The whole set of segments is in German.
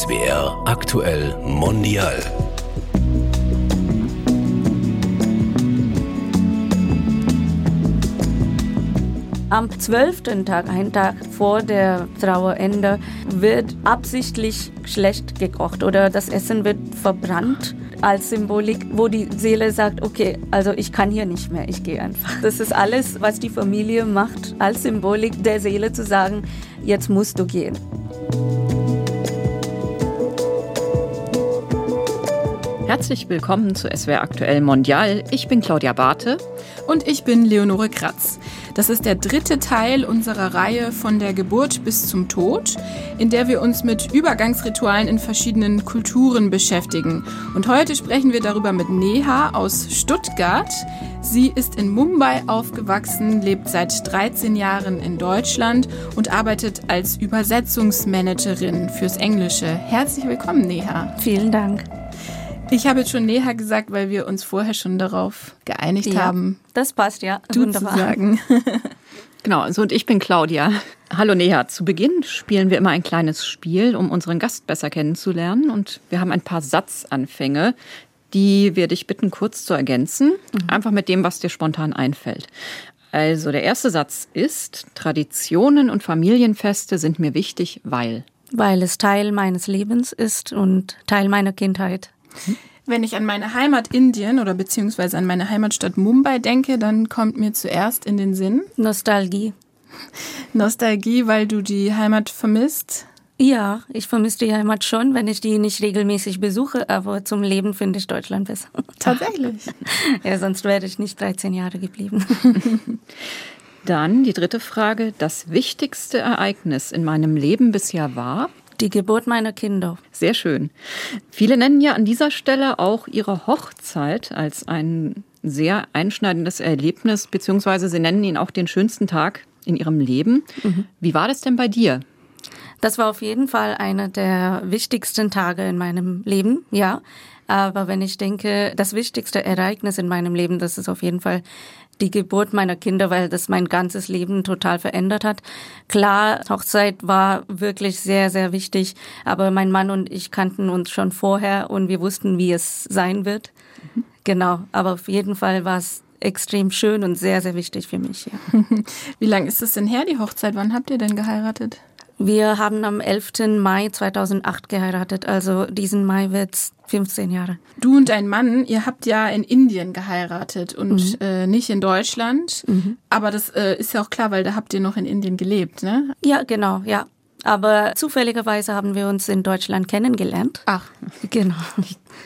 SWR aktuell mondial. Am zwölften Tag, einen Tag vor der Trauerende, wird absichtlich schlecht gekocht oder das Essen wird verbrannt als Symbolik, wo die Seele sagt, okay, also ich kann hier nicht mehr, ich gehe einfach. Das ist alles, was die Familie macht, als Symbolik der Seele zu sagen, jetzt musst du gehen. Herzlich willkommen zu SWR Aktuell Mondial. Ich bin Claudia Barthe. Und ich bin Leonore Kratz. Das ist der dritte Teil unserer Reihe von der Geburt bis zum Tod, in der wir uns mit Übergangsritualen in verschiedenen Kulturen beschäftigen. Und heute sprechen wir darüber mit Neha aus Stuttgart. Sie ist in Mumbai aufgewachsen, lebt seit 13 Jahren in Deutschland und arbeitet als Übersetzungsmanagerin fürs Englische. Herzlich willkommen, Neha. Vielen Dank. Ich habe jetzt schon näher gesagt, weil wir uns vorher schon darauf geeinigt Ja, haben, Das passt, ja. du Wunderbar. zu sagen. Genau, also und ich bin Claudia. Hallo Neha. Zu Beginn spielen wir immer ein kleines Spiel, um unseren Gast besser kennenzulernen. Und wir haben ein paar Satzanfänge, die wir dich bitten, kurz zu ergänzen. Einfach mit dem, was dir spontan einfällt. Also der erste Satz ist, Traditionen und Familienfeste sind mir wichtig, weil. Weil es Teil meines Lebens ist und Teil meiner Kindheit. Wenn ich an meine Heimat Indien oder beziehungsweise an meine Heimatstadt Mumbai denke, dann kommt mir zuerst in den Sinn Nostalgie. Nostalgie, weil du die Heimat vermisst. Ja, ich vermisse die Heimat schon, wenn ich die nicht regelmäßig besuche, aber zum Leben finde ich Deutschland besser. Tatsächlich. Ja, sonst wäre ich nicht 13 Jahre geblieben. Dann die dritte Frage. Das wichtigste Ereignis in meinem Leben bisher war? Die Geburt meiner Kinder. Sehr schön. Viele nennen ja an dieser Stelle auch ihre Hochzeit als ein sehr einschneidendes Erlebnis, beziehungsweise sie nennen ihn auch den schönsten Tag in ihrem Leben. Wie war das denn bei dir? Das war auf jeden Fall einer der wichtigsten Tage in meinem Leben, ja. Aber wenn ich denke, das wichtigste Ereignis in meinem Leben, das ist auf jeden Fall die Geburt meiner Kinder, weil das mein ganzes Leben total verändert hat. Klar, Hochzeit war wirklich sehr, sehr wichtig, aber mein Mann und ich kannten uns schon vorher und wir wussten, wie es sein wird. Genau, aber auf jeden Fall war es extrem schön und sehr, sehr wichtig für mich. Ja. Wie lange ist es denn her, die Hochzeit? Wann habt ihr denn geheiratet? Wir haben am 11. Mai 2008 geheiratet, also diesen Mai wird's 15 Jahre. Du und dein Mann, ihr habt ja in Indien geheiratet und äh, nicht in Deutschland. Aber das äh, ist ja auch klar, weil da habt ihr noch in Indien gelebt, ne? Ja, genau, ja. Aber zufälligerweise haben wir uns in Deutschland kennengelernt. Ach, Genau.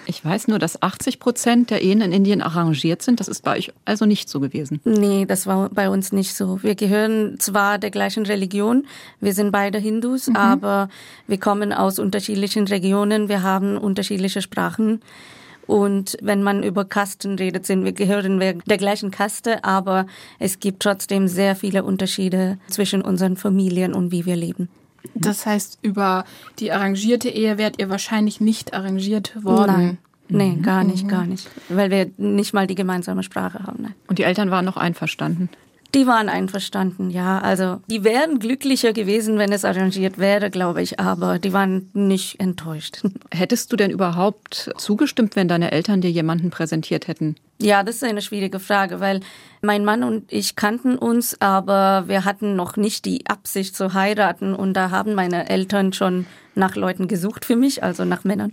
Ich weiß nur, dass 80 Prozent der Ehen in Indien arrangiert sind. Das ist bei euch also nicht so gewesen. Nee, das war bei uns nicht so. Wir gehören zwar der gleichen Religion, wir sind beide Hindus, aber wir kommen aus unterschiedlichen Regionen, wir haben unterschiedliche Sprachen. Und wenn man über Kasten redet, sind wir, gehören wir der gleichen Kaste, aber es gibt trotzdem sehr viele Unterschiede zwischen unseren Familien und wie wir leben. Das heißt, über die arrangierte Ehe wärt ihr wahrscheinlich nicht arrangiert worden. Nein. Nee, gar nicht, gar nicht. Weil wir nicht mal die gemeinsame Sprache haben. Nein. Und die Eltern waren noch einverstanden. Die waren einverstanden, ja. Also die wären glücklicher gewesen, wenn es arrangiert wäre, glaube ich, aber die waren nicht enttäuscht. Hättest du denn überhaupt zugestimmt, wenn deine Eltern dir jemanden präsentiert hätten? Ja, das ist eine schwierige Frage, weil mein Mann und ich kannten uns, aber wir hatten noch nicht die Absicht zu heiraten und da haben meine Eltern schon nach Leuten gesucht für mich, also nach Männern.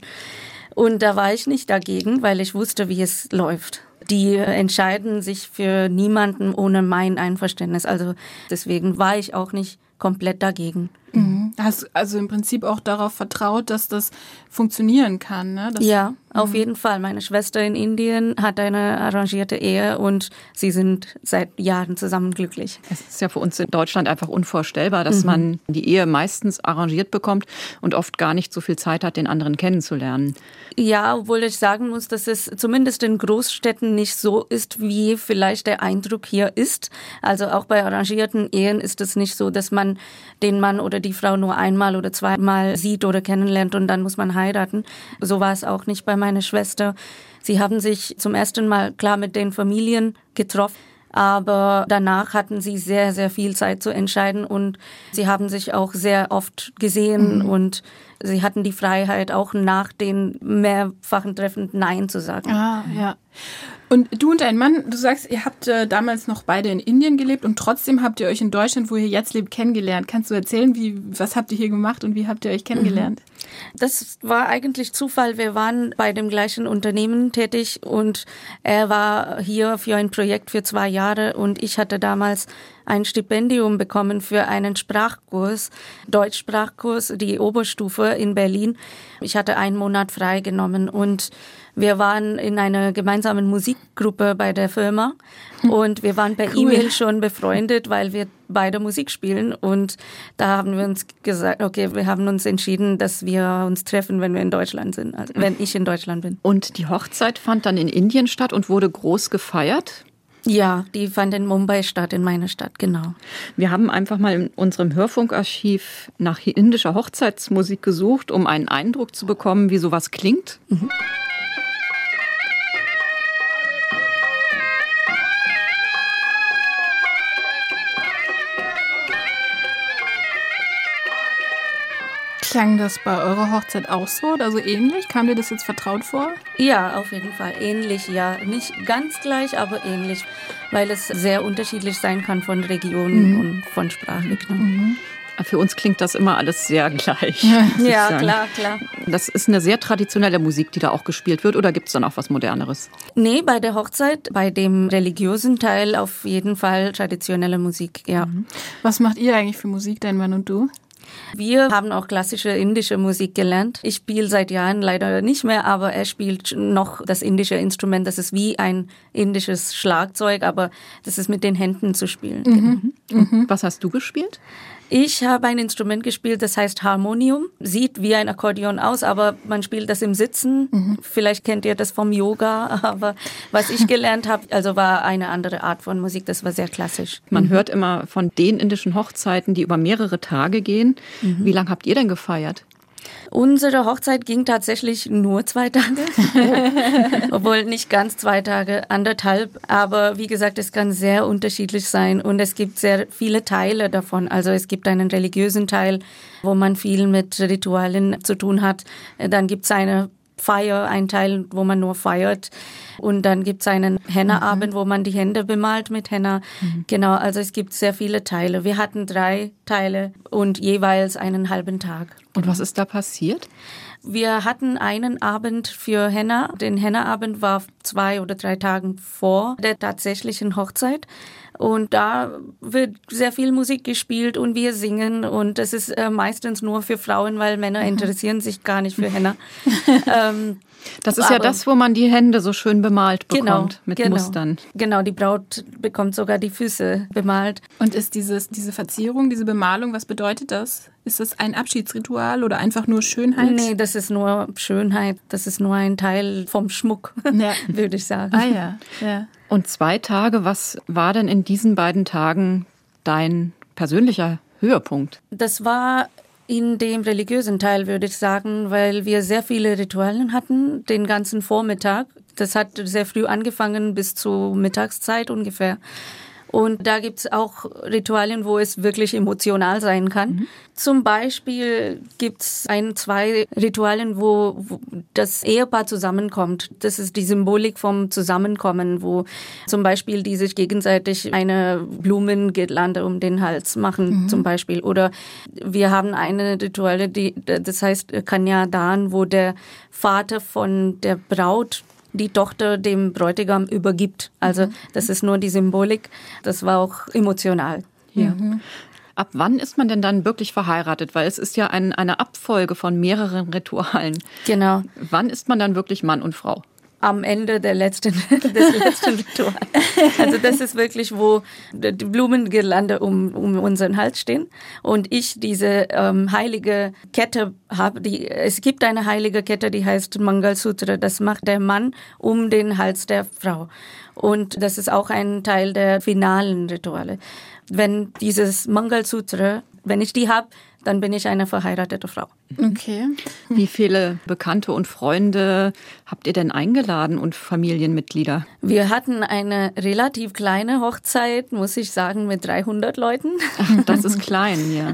Und da war ich nicht dagegen, weil ich wusste, wie es läuft. Die entscheiden sich für niemanden ohne mein Einverständnis. Also deswegen war ich auch nicht komplett dagegen. Mhm. Hast also im Prinzip auch darauf vertraut, dass das funktionieren kann, ne? Das, Ja, auf jeden Fall. Meine Schwester in Indien hat eine arrangierte Ehe und sie sind seit Jahren zusammen glücklich. Es ist ja für uns in Deutschland einfach unvorstellbar, dass man die Ehe meistens arrangiert bekommt und oft gar nicht so viel Zeit hat, den anderen kennenzulernen. Ja, obwohl ich sagen muss, dass es zumindest in Großstädten nicht so ist, wie vielleicht der Eindruck hier ist. Also auch bei arrangierten Ehen ist es nicht so, dass man den Mann oder die Frau nur einmal oder zweimal sieht oder kennenlernt und dann muss man heiraten. So war es auch nicht bei meiner Schwester. Sie haben sich zum ersten Mal klar mit den Familien getroffen. Aber danach hatten sie sehr, sehr viel Zeit zu entscheiden und sie haben sich auch sehr oft gesehen mhm. und sie hatten die Freiheit, auch nach den mehrfachen Treffen Nein zu sagen. Ah, ja. Und du und dein Mann, du sagst, ihr habt äh, damals noch beide in Indien gelebt und trotzdem habt ihr euch in Deutschland, wo ihr jetzt lebt, kennengelernt. Kannst du erzählen, wie, was habt ihr hier gemacht und wie habt ihr euch kennengelernt? Mhm. Das war eigentlich Zufall. Wir waren bei dem gleichen Unternehmen tätig und er war hier für ein Projekt für zwei Jahre und ich hatte damals ein Stipendium bekommen für einen Sprachkurs, Deutschsprachkurs, die Oberstufe in Berlin. Ich hatte einen Monat freigenommen und wir waren in einer gemeinsamen Musikgruppe bei der Firma und wir waren per cool. E-Mail schon befreundet, weil wir beide Musik spielen und da haben wir uns gesagt, okay, wir haben uns entschieden, dass wir uns treffen, wenn wir in Deutschland sind, also wenn ich in Deutschland bin. Und die Hochzeit fand dann in Indien statt und wurde groß gefeiert? Ja, die fand in Mumbai statt, in meiner Stadt, genau. Wir haben einfach mal in unserem Hörfunkarchiv nach indischer Hochzeitsmusik gesucht, um einen Eindruck zu bekommen, wie sowas klingt. Mhm. Klang das bei eurer Hochzeit auch so oder so ähnlich? Kam dir das jetzt vertraut vor? Ja, auf jeden Fall. Ähnlich, ja. Nicht ganz gleich, aber ähnlich, weil es sehr unterschiedlich sein kann von Regionen mhm. und von Sprache. Genau. Mhm. Für uns klingt das immer alles sehr gleich. Ja, klar, klar. Das ist eine sehr traditionelle Musik, die da auch gespielt wird, oder gibt es dann auch was Moderneres? Nee, bei der Hochzeit, bei dem religiösen Teil auf jeden Fall traditionelle Musik, ja. Mhm. Was macht ihr eigentlich für Musik, dein Mann und du? Wir haben auch klassische indische Musik gelernt. Ich spiele seit Jahren leider nicht mehr, aber er spielt noch das indische Instrument. Das ist wie ein indisches Schlagzeug, aber das ist mit den Händen zu spielen. Mhm. Mhm. Was hast du gespielt? Ich habe ein Instrument gespielt, das heißt Harmonium. Sieht wie ein Akkordeon aus, aber man spielt das im Sitzen. Mhm. Vielleicht kennt ihr das vom Yoga, aber was ich gelernt habe, also war eine andere Art von Musik. Das war sehr klassisch. Man mhm. hört immer von den indischen Hochzeiten, die über mehrere Tage gehen. Mhm. Wie lange habt ihr denn gefeiert? Unsere Hochzeit ging tatsächlich nur zwei Tage, obwohl nicht ganz zwei Tage, anderthalb. Aber wie gesagt, es kann sehr unterschiedlich sein und es gibt sehr viele Teile davon. Also es gibt einen religiösen Teil, wo man viel mit Ritualen zu tun hat. Dann gibt es eine Feier, ein Teil, wo man nur feiert. Und dann gibt es einen Henna-Abend, mhm. wo man die Hände bemalt mit Henna. Mhm. Genau, also es gibt sehr viele Teile. Wir hatten drei Teile und jeweils einen halben Tag. Und was ist da passiert? Wir hatten einen Abend für Henna. Den Henna-Abend war zwei oder drei Tagen vor der tatsächlichen Hochzeit. Und da wird sehr viel Musik gespielt und wir singen. Und das ist äh, meistens nur für Frauen, weil Männer mhm. interessieren sich gar nicht für Henna. ähm, das ist Aber, ja das, wo man die Hände so schön bemalt bekommt genau, mit genau, Mustern. Genau, die Braut bekommt sogar die Füße bemalt. Und ist dieses, diese Verzierung, diese Bemalung, was bedeutet das? Ist das ein Abschiedsritual oder einfach nur Schönheit? Nee, das ist nur Schönheit. Das ist nur ein Teil vom Schmuck, ja. würde ich sagen. Ah ja, ja. Und zwei Tage, was war denn in diesen beiden Tagen dein persönlicher Höhepunkt? Das war in dem religiösen Teil, würde ich sagen, weil wir sehr viele Ritualen hatten, den ganzen Vormittag. Das hat sehr früh angefangen bis zur Mittagszeit ungefähr. Und da gibt's auch Ritualien, wo es wirklich emotional sein kann. Mhm. Zum Beispiel gibt's ein, zwei Ritualien, wo, wo das Ehepaar zusammenkommt. Das ist die Symbolik vom Zusammenkommen, wo zum Beispiel die sich gegenseitig eine Blumengirlande um den Hals machen, mhm. zum Beispiel. Oder wir haben eine Rituale, die, das heißt Kanyadan, wo der Vater von der Braut die Tochter dem Bräutigam übergibt. Also mhm. das ist nur die Symbolik. Das war auch emotional. Ja. Mhm. Ab wann ist man denn dann wirklich verheiratet? Weil es ist ja ein, eine Abfolge von mehreren Ritualen. Genau. Wann ist man dann wirklich Mann und Frau? Am Ende der letzten, des letzten Rituals. Also das ist wirklich, wo die Blumengirlande um, um unseren Hals stehen und ich diese ähm, heilige Kette habe. Die, es gibt eine heilige Kette, die heißt Mangalsutra. Das macht der Mann um den Hals der Frau. Und das ist auch ein Teil der finalen Rituale. Wenn dieses Mangalsutra, wenn ich die habe, dann bin ich eine verheiratete Frau. Okay. Wie viele Bekannte und Freunde habt ihr denn eingeladen und Familienmitglieder? Wir hatten eine relativ kleine Hochzeit, muss ich sagen, mit 300 Leuten. Das ist klein, ja.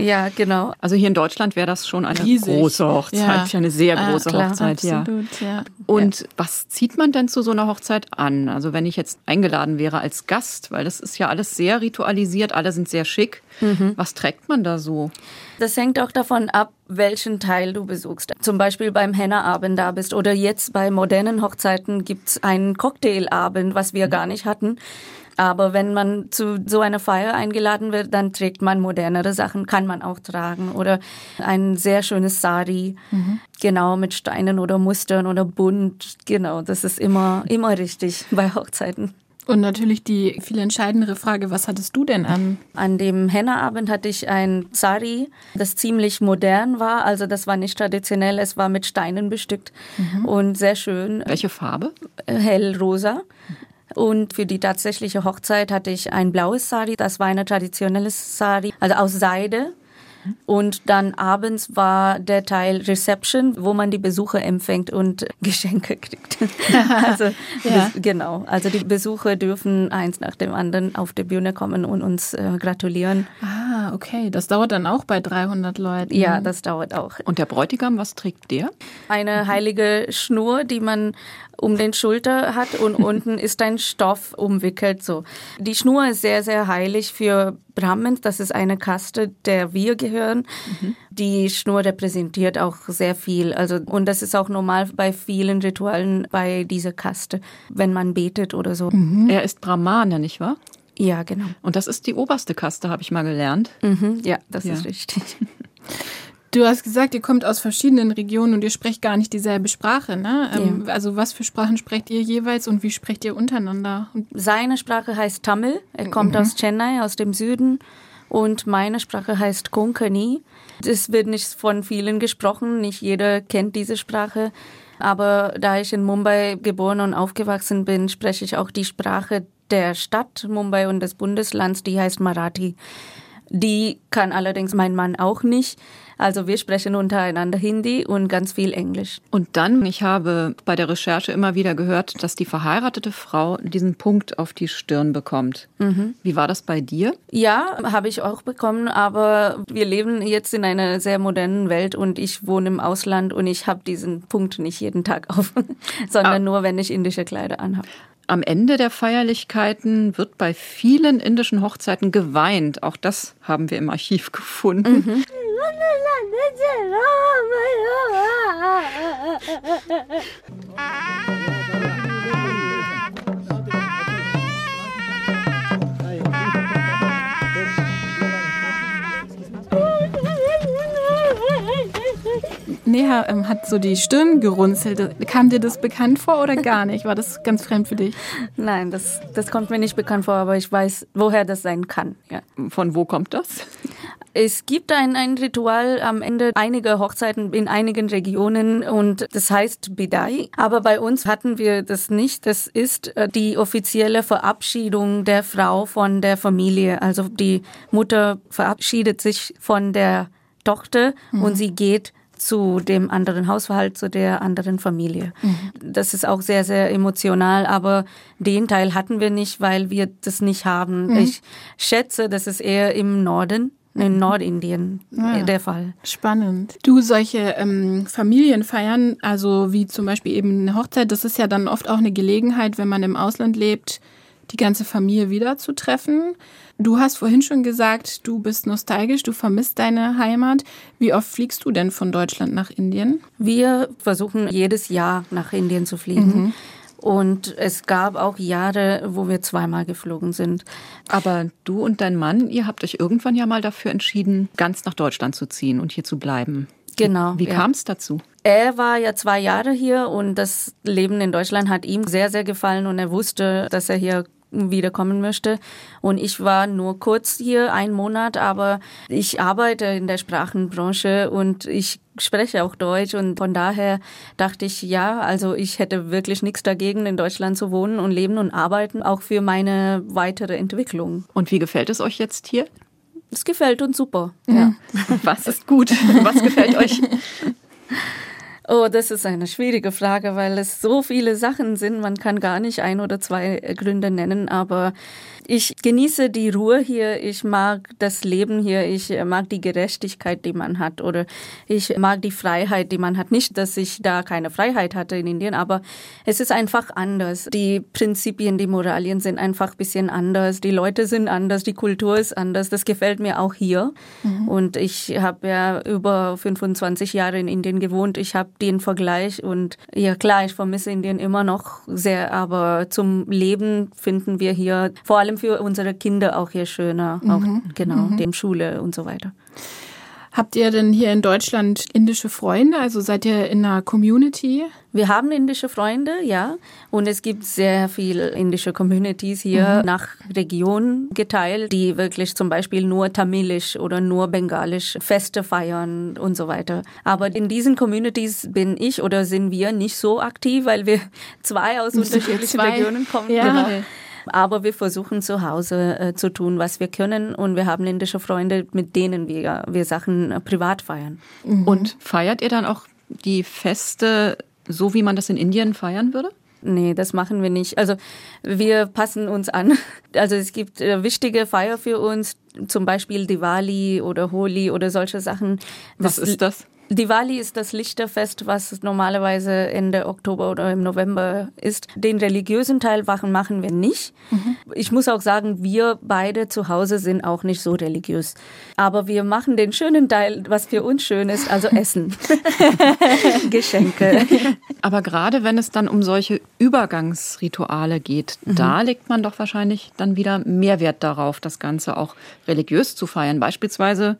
Ja, genau. Also hier in Deutschland wäre das schon eine Riesig. große Hochzeit, Ja. eine sehr Ah, große klar, Hochzeit, ja. Absolut, ja. Und was zieht man denn zu so einer Hochzeit an? Also wenn ich jetzt eingeladen wäre als Gast, weil das ist ja alles sehr ritualisiert, alle sind sehr schick. Was trägt man da so? Das hängt auch davon ab, welchen Teil du besuchst. Zum Beispiel beim Henna-Abend da bist oder jetzt bei modernen Hochzeiten gibt's einen Cocktailabend, was wir gar nicht hatten. Aber wenn man zu so einer Feier eingeladen wird, dann trägt man modernere Sachen, kann man auch tragen. Oder ein sehr schönes Sari, genau, mit Steinen oder Mustern oder bunt. Genau, das ist immer, immer richtig bei Hochzeiten. Und natürlich die viel entscheidendere Frage, was hattest du denn an? An dem Henna-Abend hatte ich ein Sari, das ziemlich modern war. Also das war nicht traditionell, es war mit Steinen bestückt und sehr schön, Welche Farbe? äh, hellrosa. Und für die tatsächliche Hochzeit hatte ich ein blaues Sari. Das war ein traditionelles Sari, also aus Seide. Und dann abends war der Teil Reception, wo man die Besucher empfängt und Geschenke kriegt. also Ja. genau, also die Besucher dürfen eins nach dem anderen auf die Bühne kommen und uns äh, gratulieren. Ah, okay. Das dauert dann auch bei 300 Leuten. Ja, das dauert auch. Und der Bräutigam, was trägt der? Eine heilige Schnur, die man um den Schulter hat und unten ist ein Stoff umwickelt so. Die Schnur ist sehr, sehr heilig für Brahmins. Das ist eine Kaste, der wir gehören. Die Schnur repräsentiert auch sehr viel. Also, und das ist auch normal bei vielen Ritualen bei dieser Kaste, wenn man betet oder so. Er ist Brahmane, nicht wahr? Ja, genau. Und das ist die oberste Kaste, habe ich mal gelernt. Mhm, ja, das Ja. ist richtig. Du hast gesagt, ihr kommt aus verschiedenen Regionen und ihr sprecht gar nicht dieselbe Sprache, ne? Ähm, Also was für Sprachen sprecht ihr jeweils und wie sprecht ihr untereinander? Seine Sprache heißt Tamil. Er kommt aus Chennai, aus dem Süden. Und meine Sprache heißt Konkani. Es wird nicht von vielen gesprochen. Nicht jeder kennt diese Sprache. Aber da ich in Mumbai geboren und aufgewachsen bin, spreche ich auch die Sprache der Stadt Mumbai und des Bundeslands, die heißt Marathi. Die kann allerdings mein Mann auch nicht. Also wir sprechen untereinander Hindi und ganz viel Englisch. Und dann, ich habe bei der Recherche immer wieder gehört, dass die verheiratete Frau diesen Punkt auf die Stirn bekommt. Wie war das bei dir? Ja, habe ich auch bekommen, aber wir leben jetzt in einer sehr modernen Welt und ich wohne im Ausland und ich habe diesen Punkt nicht jeden Tag auf, sondern Ah. nur, wenn ich indische Kleider anhabe. Am Ende der Feierlichkeiten wird bei vielen indischen Hochzeiten geweint. Auch das haben wir im Archiv gefunden. Neha ähm, hat so die Stirn gerunzelt. Kam dir das bekannt vor oder gar nicht? War das ganz fremd für dich? Nein, das, das kommt mir nicht bekannt vor, aber ich weiß, woher das sein kann. Ja. Von wo kommt das? Es gibt ein, ein Ritual am Ende einiger Hochzeiten in einigen Regionen und das heißt Bidai. Aber bei uns hatten wir das nicht. Das ist äh, die offizielle Verabschiedung der Frau von der Familie. Also die Mutter verabschiedet sich von der Tochter und sie geht zu dem anderen Haushalt, zu der anderen Familie. Das ist auch sehr, sehr emotional, aber den Teil hatten wir nicht, weil wir das nicht haben. Ich schätze, das ist eher im Norden, in Nordindien Ja. der Fall. Spannend. Du, solche ähm, Familienfeiern, also wie zum Beispiel eben eine Hochzeit, das ist ja dann oft auch eine Gelegenheit, wenn man im Ausland lebt, die ganze Familie wiederzutreffen. Du hast vorhin schon gesagt, du bist nostalgisch, du vermisst deine Heimat. Wie oft fliegst du denn von Deutschland nach Indien? Wir versuchen jedes Jahr nach Indien zu fliegen. Und es gab auch Jahre, wo wir zweimal geflogen sind. Aber du und dein Mann, ihr habt euch irgendwann ja mal dafür entschieden, ganz nach Deutschland zu ziehen und hier zu bleiben. Genau. Wie ja. kam es dazu? Er war ja zwei Jahre hier und das Leben in Deutschland hat ihm sehr, sehr gefallen und er wusste, dass er hier wiederkommen möchte. Und ich war nur kurz hier, ein Monat, aber ich arbeite in der Sprachenbranche und ich spreche auch Deutsch und von daher dachte ich, ja, also ich hätte wirklich nichts dagegen, in Deutschland zu wohnen und leben und arbeiten, auch für meine weitere Entwicklung. Und wie gefällt es euch jetzt hier? Es gefällt uns super. Ja. Was ist gut? Was gefällt euch? Oh, das ist eine schwierige Frage, weil es so viele Sachen sind. Man kann gar nicht ein oder zwei Gründe nennen, aber ich genieße die Ruhe hier. Ich mag das Leben hier. Ich mag die Gerechtigkeit, die man hat. Oder ich mag die Freiheit, die man hat. Nicht, dass ich da keine Freiheit hatte in Indien, aber es ist einfach anders. Die Prinzipien, die Moralien sind einfach ein bisschen anders. Die Leute sind anders. Die Kultur ist anders. Das gefällt mir auch hier. Mhm. Und ich habe ja über 25 Jahre in Indien gewohnt. Ich habe den Vergleich und ja klar, ich vermisse Indien immer noch sehr, aber zum Leben finden wir hier vor allem für unsere Kinder auch hier schöner, mhm. auch genau, mhm. dem Schule und so weiter. Habt ihr denn hier in Deutschland indische Freunde? Also seid ihr in einer Community? Wir haben indische Freunde, ja. Und es gibt sehr viele indische Communities hier mhm. nach Region geteilt, die wirklich zum Beispiel nur Tamilisch oder nur Bengalisch Feste feiern und so weiter. Aber in diesen Communities bin ich oder sind wir nicht so aktiv, weil wir zwei aus unterschiedlichen zwei. Regionen kommen. Ja. Genau. Aber wir versuchen zu Hause äh, zu tun, was wir können. Und wir haben indische Freunde, mit denen wir, wir Sachen äh, privat feiern. Mhm. Und feiert ihr dann auch die Feste so, wie man das in Indien feiern würde? Nee, das machen wir nicht. Also wir passen uns an. Also es gibt äh, wichtige Feier für uns, zum Beispiel Diwali oder Holi oder solche Sachen. Was ist das? Diwali ist das Lichterfest, was normalerweise Ende Oktober oder im November ist. Den religiösen Teil machen wir nicht. Mhm. Ich muss auch sagen, wir beide zu Hause sind auch nicht so religiös. Aber wir machen den schönen Teil, was für uns schön ist, also Essen. Geschenke. Aber gerade wenn es dann um solche Übergangsrituale geht, mhm. da legt man doch wahrscheinlich dann wieder mehr Wert darauf, das Ganze auch religiös zu feiern. Beispielsweise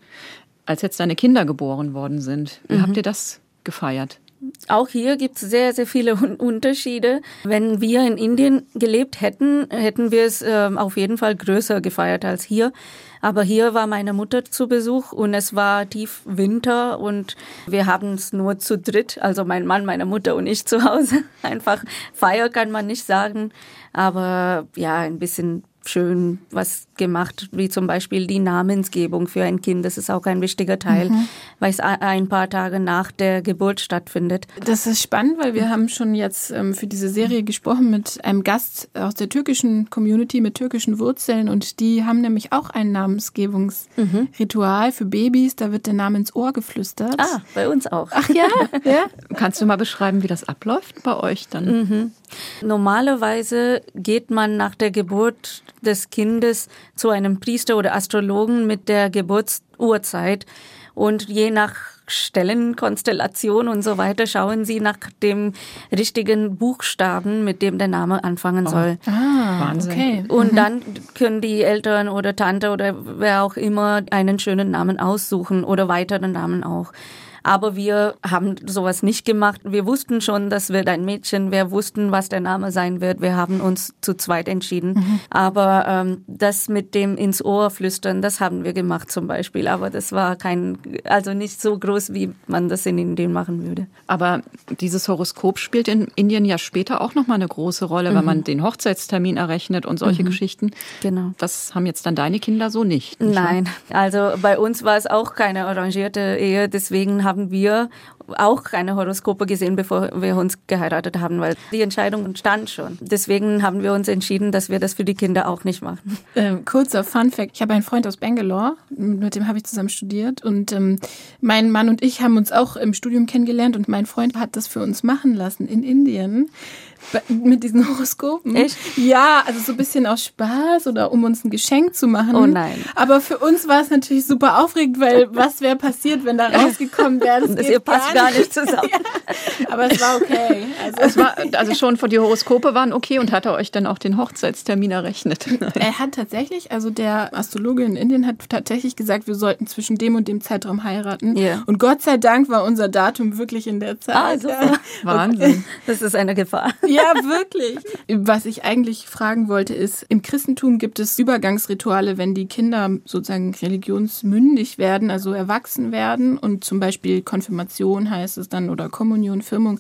als jetzt deine Kinder geboren worden sind. Wie mhm. habt ihr das gefeiert? Auch hier gibt es sehr, sehr viele Unterschiede. Wenn wir in Indien gelebt hätten, hätten wir es äh, auf jeden Fall größer gefeiert als hier. Aber hier war meine Mutter zu Besuch und es war tief Winter und wir haben es nur zu dritt, also mein Mann, meine Mutter und ich zu Hause. Einfach Feier kann man nicht sagen, aber ja, ein bisschen schön was gemacht, wie zum Beispiel die Namensgebung für ein Kind. Das ist auch ein wichtiger Teil, mhm. weil es ein paar Tage nach der Geburt stattfindet. Das ist spannend, weil wir haben schon jetzt ähm, für diese Serie gesprochen mit einem Gast aus der türkischen Community mit türkischen Wurzeln und die haben nämlich auch ein Namensgebungsritual mhm. für Babys. Da wird der Name ins Ohr geflüstert. Ah, bei uns auch. Ach ja? ja? Kannst du mal beschreiben, wie das abläuft bei euch dann? Mhm. Normalerweise geht man nach der Geburt des Kindes zu einem Priester oder Astrologen mit der Geburtsurzeit und je nach Stellenkonstellation und so weiter schauen sie nach dem richtigen Buchstaben, mit dem der Name anfangen oh. soll. Ah, Wahnsinn. Okay. Und mhm. dann können die Eltern oder Tante oder wer auch immer einen schönen Namen aussuchen oder weiteren Namen auch. Aber wir haben sowas nicht gemacht. Wir wussten schon, das wird ein Mädchen. Wir wussten, was der Name sein wird. Wir haben uns zu zweit entschieden. Mhm. Aber ähm, das mit dem ins Ohr flüstern, das haben wir gemacht zum Beispiel. Aber das war kein, also nicht so groß, wie man das in Indien machen würde. Aber dieses Horoskop spielt in Indien ja später auch nochmal eine große Rolle, mhm. wenn man den Hochzeitstermin errechnet und solche mhm. Geschichten. Genau. Das haben jetzt dann deine Kinder so nicht. nicht Nein, also bei uns war es auch keine arrangierte Ehe. Deswegen haben haben wir auch keine Horoskope gesehen, bevor wir uns geheiratet haben, weil die Entscheidung stand schon. Deswegen haben wir uns entschieden, dass wir das für die Kinder auch nicht machen. Ähm, kurzer Fun Fact. Ich habe einen Freund aus Bangalore, mit dem habe ich zusammen studiert und ähm, mein Mann und ich haben uns auch im Studium kennengelernt und mein Freund hat das für uns machen lassen in Indien mit diesen Horoskopen. Echt? Ja, also so ein bisschen aus Spaß oder um uns ein Geschenk zu machen. Oh nein. Aber für uns war es natürlich super aufregend, weil was wäre passiert, wenn da rausgekommen wäre? Das Ihr passt gar nicht, zusammen. ja, aber es war okay. Also, es war, also schon die Horoskope waren okay und hat er euch dann auch den Hochzeitstermin errechnet? er hat tatsächlich, also der Astrologe in Indien hat tatsächlich gesagt, wir sollten zwischen dem und dem Zeitraum heiraten. Yeah. Und Gott sei Dank war unser Datum wirklich in der Zeit. Also, Wahnsinn. Das ist eine Gefahr. Ja, wirklich. Was ich eigentlich fragen wollte, ist, im Christentum gibt es Übergangsrituale, wenn die Kinder sozusagen religionsmündig werden, also erwachsen werden und zum Beispiel Konfirmation heißt es dann oder Kommunion, Firmung.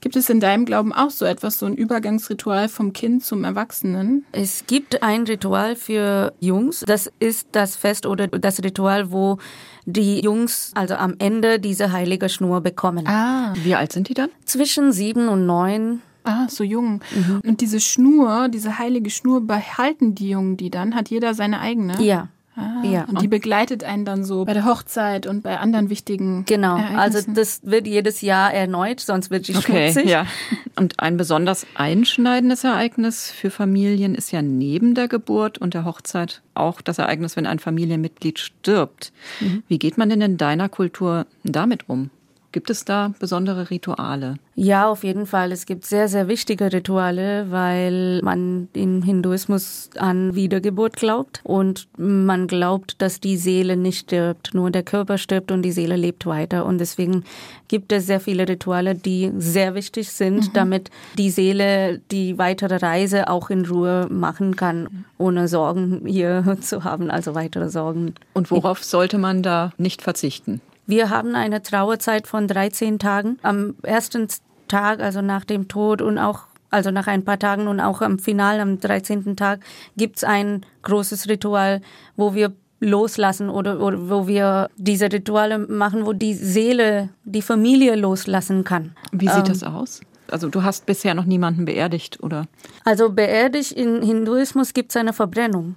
Gibt es in deinem Glauben auch so etwas, so ein Übergangsritual vom Kind zum Erwachsenen? Es gibt ein Ritual für Jungs. Das ist das Fest oder das Ritual, wo die Jungs also am Ende diese heilige Schnur bekommen. Ah. Wie alt sind die dann? Zwischen sieben und neun. Ah, so jung. Mhm. Und diese Schnur, diese heilige Schnur, behalten die Jungen die dann? Hat jeder seine eigene? Ja. Ah, ja. Und die begleitet einen dann so bei der Hochzeit und bei anderen wichtigen. Genau, also das wird jedes Jahr erneut, sonst wird die okay, schmutzig. Ja. Und ein besonders einschneidendes Ereignis für Familien ist ja neben der Geburt und der Hochzeit auch das Ereignis, wenn ein Familienmitglied stirbt. Mhm. Wie geht man denn in deiner Kultur damit um? Gibt es da besondere Rituale? Ja, auf jeden Fall. Es gibt sehr, sehr wichtige Rituale, weil man im Hinduismus an Wiedergeburt glaubt und man glaubt, dass die Seele nicht stirbt, nur der Körper stirbt und die Seele lebt weiter. Und deswegen gibt es sehr viele Rituale, die sehr wichtig sind, mhm. damit die Seele die weitere Reise auch in Ruhe machen kann, ohne Sorgen hier zu haben, also weitere Sorgen. Und worauf sollte man da nicht verzichten? Wir haben eine Trauerzeit von 13 Tagen. Am ersten Tag, also nach dem Tod und auch also nach ein paar Tagen und auch am Final, am 13. Tag, gibt's ein großes Ritual, wo wir loslassen oder, oder wo wir diese Rituale machen, wo die Seele, die Familie loslassen kann. Wie sieht ähm, das aus? Also du hast bisher noch niemanden beerdigt, oder? Also beerdigt in Hinduismus gibt's eine Verbrennung.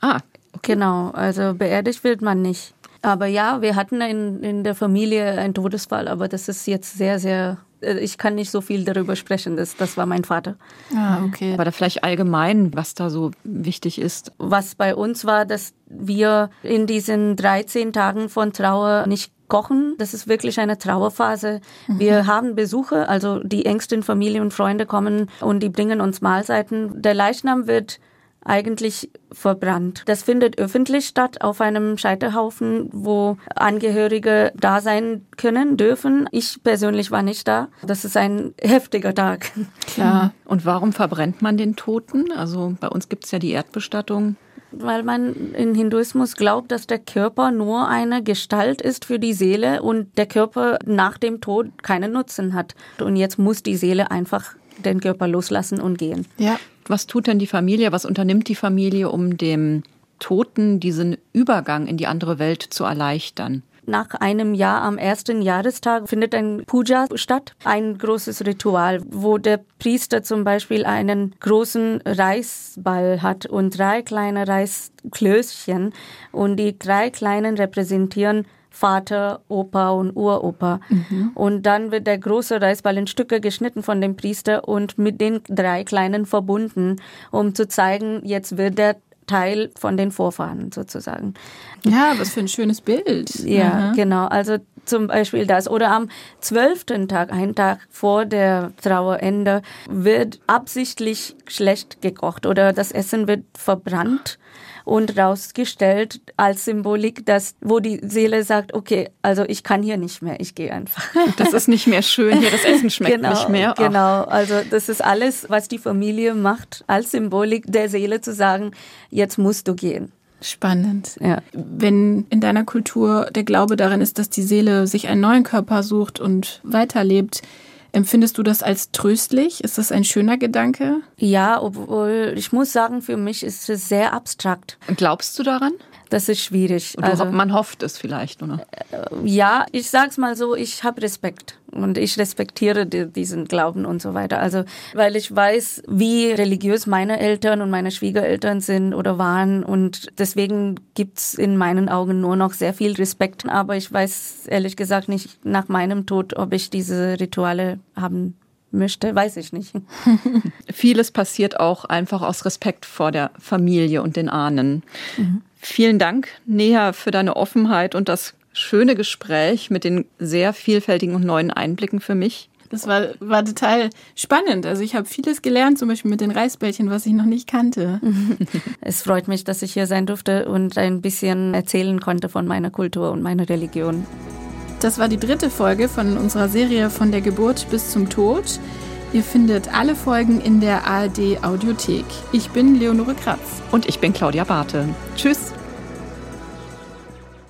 Ah, okay. Genau, also beerdigt wird man nicht. Aber ja, wir hatten in, in der Familie einen Todesfall, aber das ist jetzt sehr, sehr äh, ich kann nicht so viel darüber sprechen. Das, das war mein Vater. Ah, okay. Aber da vielleicht allgemein, was da so wichtig ist. Was bei uns war, dass wir in diesen 13 Tagen von Trauer nicht kochen. Das ist wirklich eine Trauerphase. Mhm. Wir haben Besuche, also die engsten Familie und Freunde kommen und die bringen uns Mahlzeiten. Der Leichnam wird eigentlich verbrannt. Das findet öffentlich statt auf einem Scheiterhaufen, wo Angehörige da sein können, dürfen. Ich persönlich war nicht da. Das ist ein heftiger Tag. Klar. Und warum verbrennt man den Toten? Also bei uns gibt es ja die Erdbestattung weil man in Hinduismus glaubt, dass der Körper nur eine Gestalt ist für die Seele und der Körper nach dem Tod keinen Nutzen hat. Und jetzt muss die Seele einfach den Körper loslassen und gehen. Ja. Was tut denn die Familie? Was unternimmt die Familie, um dem Toten diesen Übergang in die andere Welt zu erleichtern? Nach einem Jahr am ersten Jahrestag findet ein Puja statt, ein großes Ritual, wo der Priester zum Beispiel einen großen Reisball hat und drei kleine Reisklößchen und die drei kleinen repräsentieren Vater, Opa und Uropa. Mhm. Und dann wird der große Reisball in Stücke geschnitten von dem Priester und mit den drei kleinen verbunden, um zu zeigen, jetzt wird der Teil von den Vorfahren sozusagen. Ja, was für ein schönes Bild. Ja, Aha. genau. Also zum Beispiel das. Oder am zwölften Tag, einen Tag vor der Trauerende, wird absichtlich schlecht gekocht oder das Essen wird verbrannt und rausgestellt als Symbolik, dass wo die Seele sagt, okay, also ich kann hier nicht mehr, ich gehe einfach. Das ist nicht mehr schön hier, das Essen schmeckt genau, nicht mehr. Ach. Genau, also das ist alles, was die Familie macht, als Symbolik der Seele zu sagen, jetzt musst du gehen. Spannend. Ja. Wenn in deiner Kultur der Glaube darin ist, dass die Seele sich einen neuen Körper sucht und weiterlebt, Empfindest du das als tröstlich? Ist das ein schöner Gedanke? Ja, obwohl ich muss sagen, für mich ist es sehr abstrakt. Glaubst du daran? Das ist schwierig. Also, man hofft es vielleicht, oder? Äh, ja, ich sag's mal so, ich habe Respekt und ich respektiere die, diesen Glauben und so weiter. Also, weil ich weiß, wie religiös meine Eltern und meine Schwiegereltern sind oder waren und deswegen gibt's in meinen Augen nur noch sehr viel Respekt. Aber ich weiß ehrlich gesagt nicht nach meinem Tod, ob ich diese Rituale haben möchte, weiß ich nicht. Vieles passiert auch einfach aus Respekt vor der Familie und den Ahnen. Mhm. Vielen Dank, Neha, für deine Offenheit und das schöne Gespräch mit den sehr vielfältigen und neuen Einblicken für mich. Das war, war total spannend. Also ich habe vieles gelernt, zum Beispiel mit den Reisbällchen, was ich noch nicht kannte. Es freut mich, dass ich hier sein durfte und ein bisschen erzählen konnte von meiner Kultur und meiner Religion. Das war die dritte Folge von unserer Serie von der Geburt bis zum Tod. Ihr findet alle Folgen in der ARD Audiothek. Ich bin Leonore Kratz. Und ich bin Claudia Barthe. Tschüss.